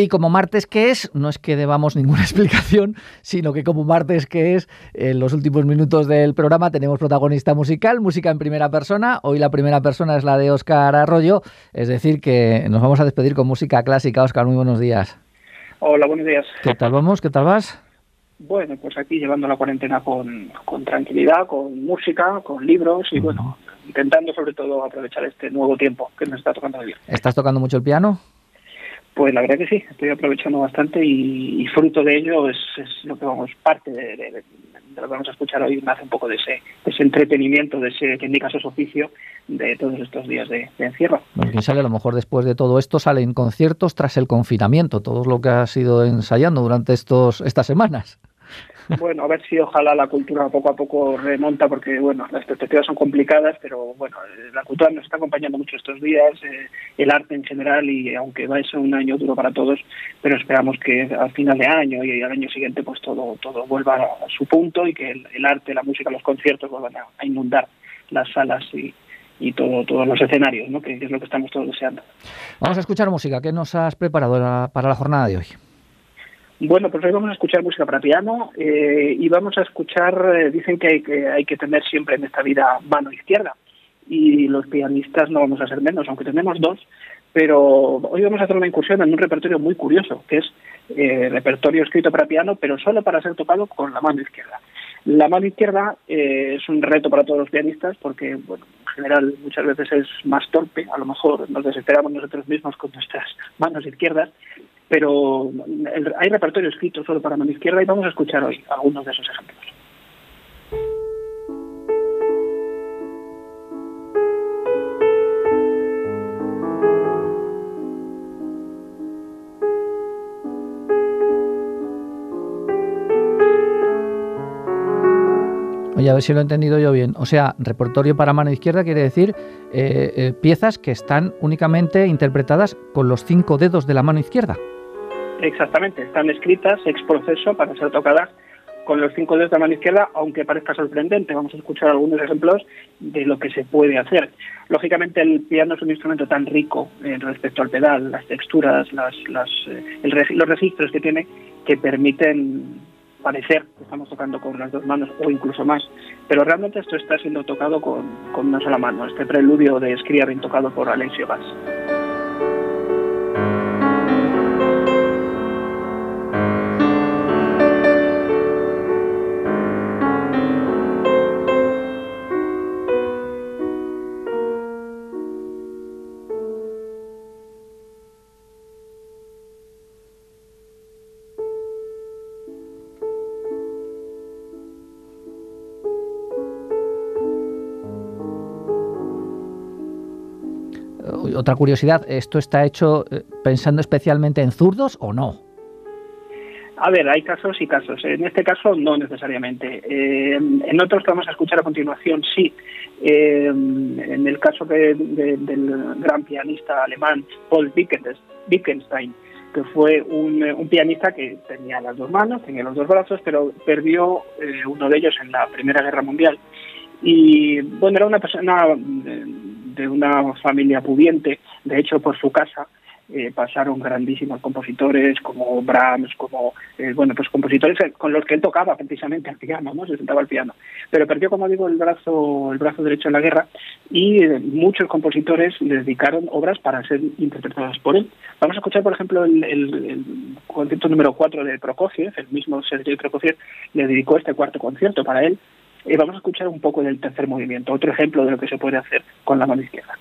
Y como martes que es, no es que debamos ninguna explicación, sino que como martes que es, en los últimos minutos del programa tenemos protagonista musical, música en primera persona. Hoy la primera persona es la de Óscar Arroyo, es decir, que nos vamos a despedir con música clásica. Óscar, muy buenos días. Hola, buenos días. ¿Qué tal vamos? ¿Qué tal vas? Bueno, pues aquí llevando la cuarentena con, con tranquilidad, con música, con libros y bueno, intentando sobre todo aprovechar este nuevo tiempo que nos está tocando vivir. ¿Estás tocando mucho el piano? Pues la verdad que sí, estoy aprovechando bastante y, fruto de ello es, lo que vamos, parte de, lo que vamos a escuchar hoy, me hace un poco de ese, ese entretenimiento, de ese que indica su oficio de todos estos días de, encierro. Quién sabe, a lo mejor después de todo esto salen conciertos tras el confinamiento, todo lo que has ido ensayando durante estos estas semanas. Bueno, a ver si ojalá la cultura poco a poco remonta, porque bueno, las perspectivas son complicadas, pero bueno, la cultura nos está acompañando mucho estos días, eh, el arte en general, y aunque va a ser un año duro para todos, pero esperamos que al final de año y al año siguiente pues todo todo vuelva a su punto y que el, arte, la música, los conciertos vuelvan a, inundar las salas y, y todo, todos los escenarios, ¿no? que, es lo que estamos todos deseando. Vamos a escuchar música. ¿Qué nos has preparado para la jornada de hoy? Bueno, pues hoy vamos a escuchar música para piano eh, y vamos a escuchar, eh, dicen que hay, que tener siempre en esta vida mano izquierda y los pianistas no vamos a ser menos, aunque tenemos dos, pero hoy vamos a hacer una incursión en un repertorio muy curioso, que es eh, repertorio escrito para piano, pero solo para ser tocado con la mano izquierda. La mano izquierda eh, es un reto para todos los pianistas porque, bueno, en general muchas veces es más torpe, a lo mejor nos desesperamos nosotros mismos con nuestras manos izquierdas, pero hay repertorio escrito solo para mano izquierda y vamos a escuchar hoy algunos de esos ejemplos. Oye, a ver si lo he entendido yo bien. O sea, repertorio para mano izquierda quiere decir eh, eh, piezas que están únicamente interpretadas con los cinco dedos de la mano izquierda. Exactamente, están escritas ex proceso para ser tocadas con los cinco dedos de la mano izquierda, aunque parezca sorprendente. Vamos a escuchar algunos ejemplos de lo que se puede hacer. Lógicamente, el piano es un instrumento tan rico eh, respecto al pedal, las texturas, las, eh, los registros que tiene, que permiten parecer que estamos tocando con las dos manos o incluso más. Pero realmente esto está siendo tocado con, una sola mano. Este preludio de Scriabin tocado por Alessio Bass. Otra curiosidad, ¿esto está hecho eh, pensando especialmente en zurdos o no? A ver, hay casos y casos. En este caso, no necesariamente. Eh, en otros que vamos a escuchar a continuación, sí. Eh, en el caso del gran pianista alemán Paul Wittgenstein, que fue un, pianista que tenía las dos manos, tenía los dos brazos, pero perdió uno de ellos en la Primera Guerra Mundial. Y bueno, era una persona de una familia pudiente, de hecho por su casa eh, pasaron grandísimos compositores como Brahms, como eh, bueno pues compositores con los que él tocaba precisamente al piano, no se sentaba al piano, pero perdió como digo el brazo el brazo derecho en la guerra y eh, muchos compositores le dedicaron obras para ser interpretadas por él. Vamos a escuchar por ejemplo el, concierto número 4 de Prokofiev, el mismo Sergei Prokofiev le dedicó este cuarto concierto para él y vamos a escuchar un poco del tercer movimiento, otro ejemplo de lo que se puede hacer con la mano izquierda.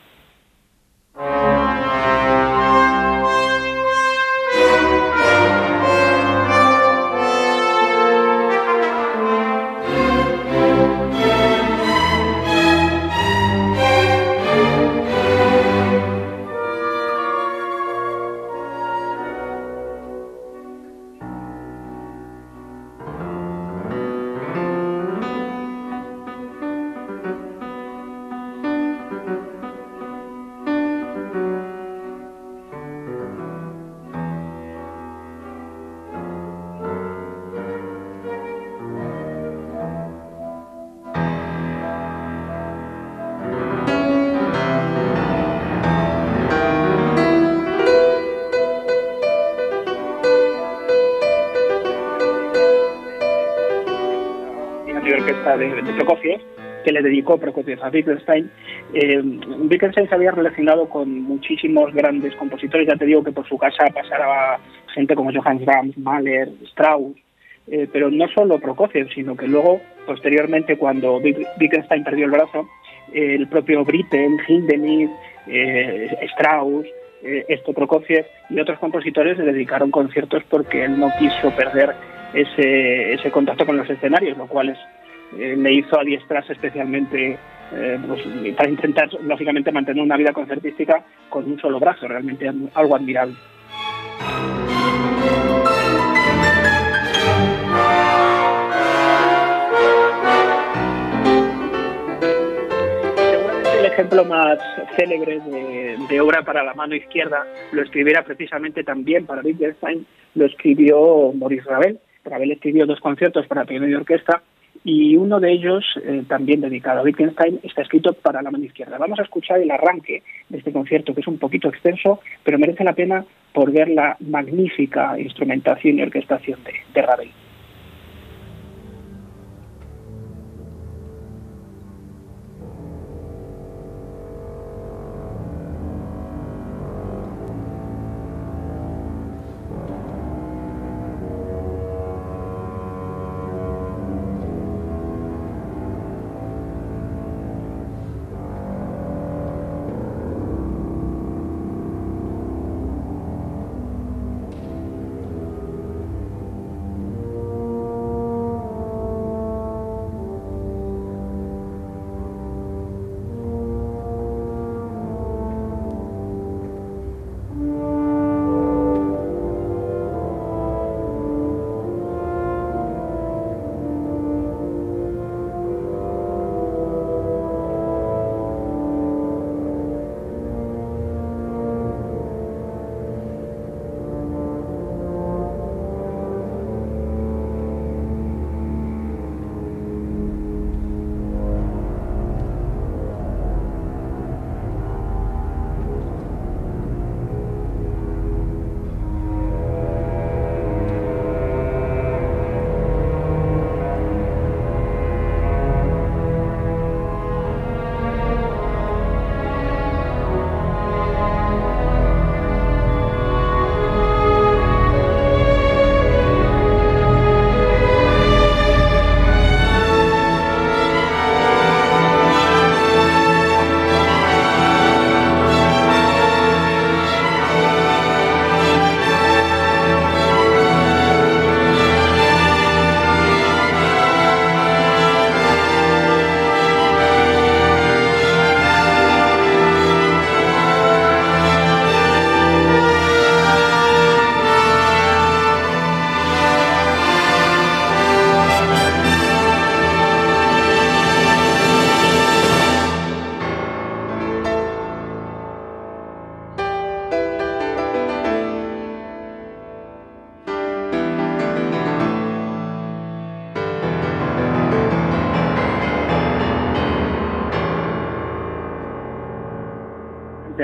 Orquesta de, Prokofiev, que le dedicó Prokofiev a Wittgenstein. Eh, Wittgenstein se había relacionado con muchísimos grandes compositores, ya te digo que por su casa pasaba gente como Johannes Brahms, Mahler, Strauss, eh, pero no solo Prokofiev, sino que luego, posteriormente, cuando Wittgenstein perdió el brazo, el propio Britten, Hindemith, eh, Strauss, eh, esto Prokofiev y otros compositores le dedicaron conciertos porque él no quiso perder ese, ese contacto con los escenarios, lo cual es, eh, le hizo adiestrarse especialmente pues, para intentar, lógicamente, mantener una vida concertística con un solo brazo, realmente algo admirable. ejemplo más célebre de, obra para la mano izquierda lo escribiera precisamente también para Wittgenstein, lo escribió Maurice Ravel. Ravel escribió dos conciertos para piano y orquesta y uno de ellos, eh, también dedicado a Wittgenstein, está escrito para la mano izquierda. Vamos a escuchar el arranque de este concierto, que es un poquito extenso, pero merece la pena por ver la magnífica instrumentación y orquestación de Ravel.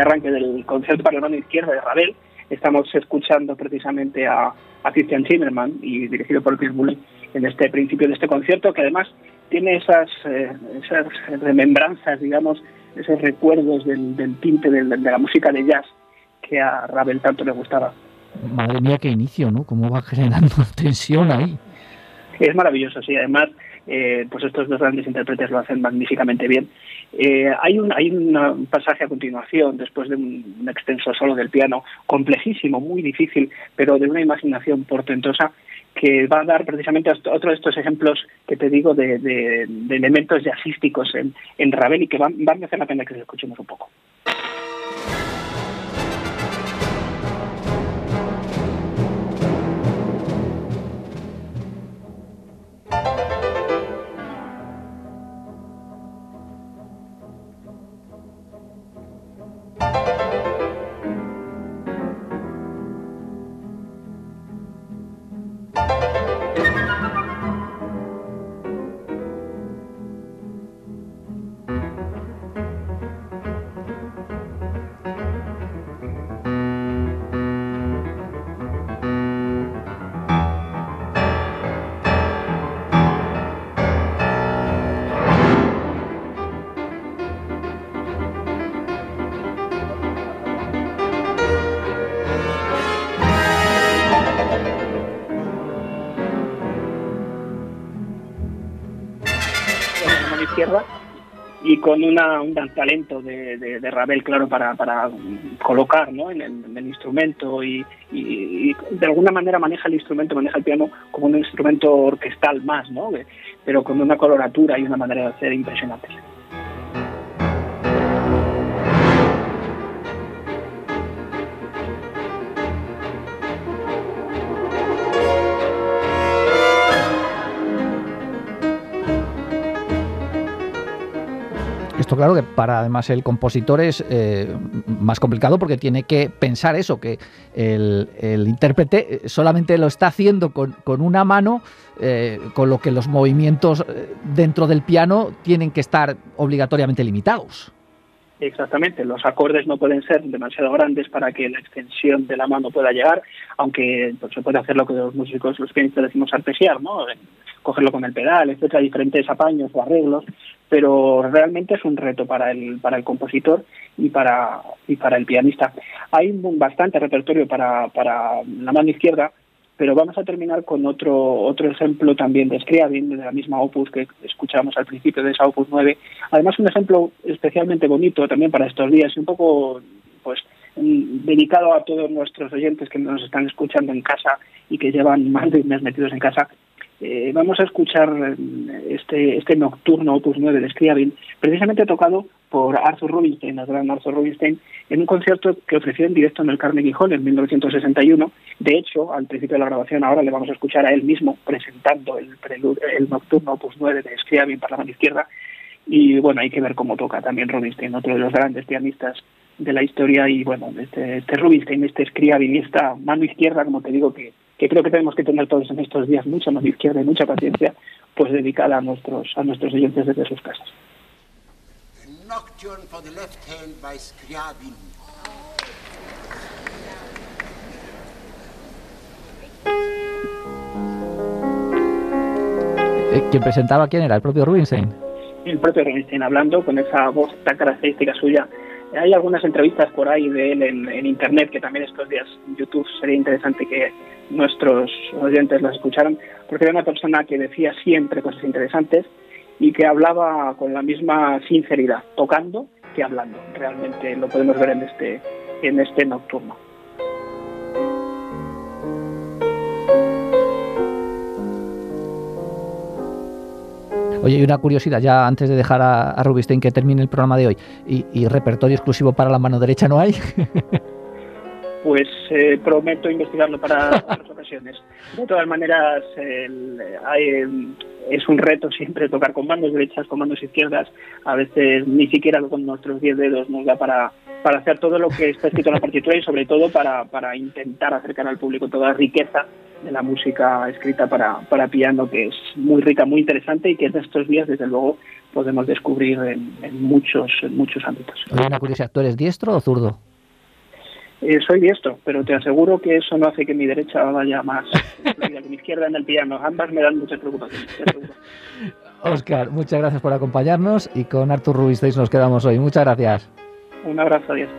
Arranque del concierto para la mano izquierda de Ravel. Estamos escuchando precisamente a, Christian Zimmermann y dirigido por Pierre Boulez en este principio de este concierto, que además tiene esas, eh, esas remembranzas, digamos, esos recuerdos del, del tinte de la música de jazz que a Ravel tanto le gustaba. Madre mía, qué inicio, ¿no? Cómo va generando tensión ahí. Es maravilloso, sí. Además, eh, pues estos dos grandes intérpretes lo hacen magníficamente bien. Eh, hay un hay un pasaje a continuación, después de un, extenso solo del piano, complejísimo, muy difícil, pero de una imaginación portentosa, que va a dar precisamente otro de estos ejemplos que te digo de, elementos jazzísticos en, en Ravel y que van, van a hacer la pena que los escuchemos un poco. Con una, un gran talento de, de, Ravel, claro, para, para colocar ¿no? en, el, instrumento y, y, de alguna manera maneja el instrumento, maneja el piano como un instrumento orquestal más, ¿no? pero con una coloratura y una manera de hacer impresionantes. Claro que para además el compositor es eh, más complicado porque tiene que pensar eso, que el, intérprete solamente lo está haciendo con, una mano, eh, con lo que los movimientos eh, dentro del piano tienen que estar obligatoriamente limitados. Exactamente, los acordes no pueden ser demasiado grandes para que la extensión de la mano pueda llegar, aunque pues, se puede hacer lo que los músicos, los pianistas decimos arpesiar, ¿no? Cogerlo con el pedal, etcétera, diferentes apaños o arreglos, pero realmente es un reto para el para el compositor y para y para el pianista. Hay bastante repertorio para para la mano izquierda pero vamos a terminar con otro otro ejemplo también de Scriabin, de la misma opus que escuchábamos al principio de esa opus 9. Además, un ejemplo especialmente bonito también para estos días y un poco pues dedicado a todos nuestros oyentes que nos están escuchando en casa y que llevan más de un mes metidos en casa, eh, vamos a escuchar eh, este, este nocturno Opus 9 de Scriabin, precisamente tocado por Arthur Rubinstein, el gran Arthur Rubinstein, en un concierto que ofreció en directo en el Carnegie Hall en 1961. De hecho, al principio de la grabación ahora le vamos a escuchar a él mismo presentando el, el nocturno Opus 9 de Scriabin para la mano izquierda. Y bueno, hay que ver cómo toca también Rubinstein, otro de los grandes pianistas de la historia. Y bueno, este, este Rubinstein, este Scriabin, esta mano izquierda, como te digo, que que creo que tenemos que tener todos en estos días mucha más izquierda y mucha paciencia, pues dedicada a nuestros, a nuestros oyentes desde sus casas. Eh, ¿Quién presentaba quién era? ¿El propio Rubinstein? El propio Rubinstein, hablando con esa voz tan característica suya hay algunas entrevistas por ahí de él en, internet que también estos días en YouTube sería interesante que nuestros oyentes las escucharan, porque era una persona que decía siempre cosas interesantes y que hablaba con la misma sinceridad, tocando que hablando. Realmente lo podemos ver en este, en este nocturno. Oye, y una curiosidad, ya antes de dejar a, Rubinstein que termine el programa de hoy, ¿y, repertorio exclusivo para la mano derecha no hay? pues eh, prometo investigarlo para otras ocasiones. De todas maneras, es un reto siempre tocar con manos derechas, con manos izquierdas. A veces ni siquiera con nuestros 10 dedos nos da para, para hacer todo lo que está escrito en la partitura y sobre todo para, para intentar acercar al público toda la riqueza de la música escrita para, para piano, que es muy rica, muy interesante y que en estos días, desde luego, podemos descubrir en, muchos, en muchos ámbitos. una curiosidad, ¿tú eres diestro o zurdo? Eh, soy diestro, pero te aseguro que eso no hace que mi derecha vaya más que mi izquierda en el piano. Ambas me dan muchas preocupaciones. Oscar, muchas gracias por acompañarnos y con Artur Rubinstein nos quedamos hoy. Muchas gracias. Un abrazo, adiós.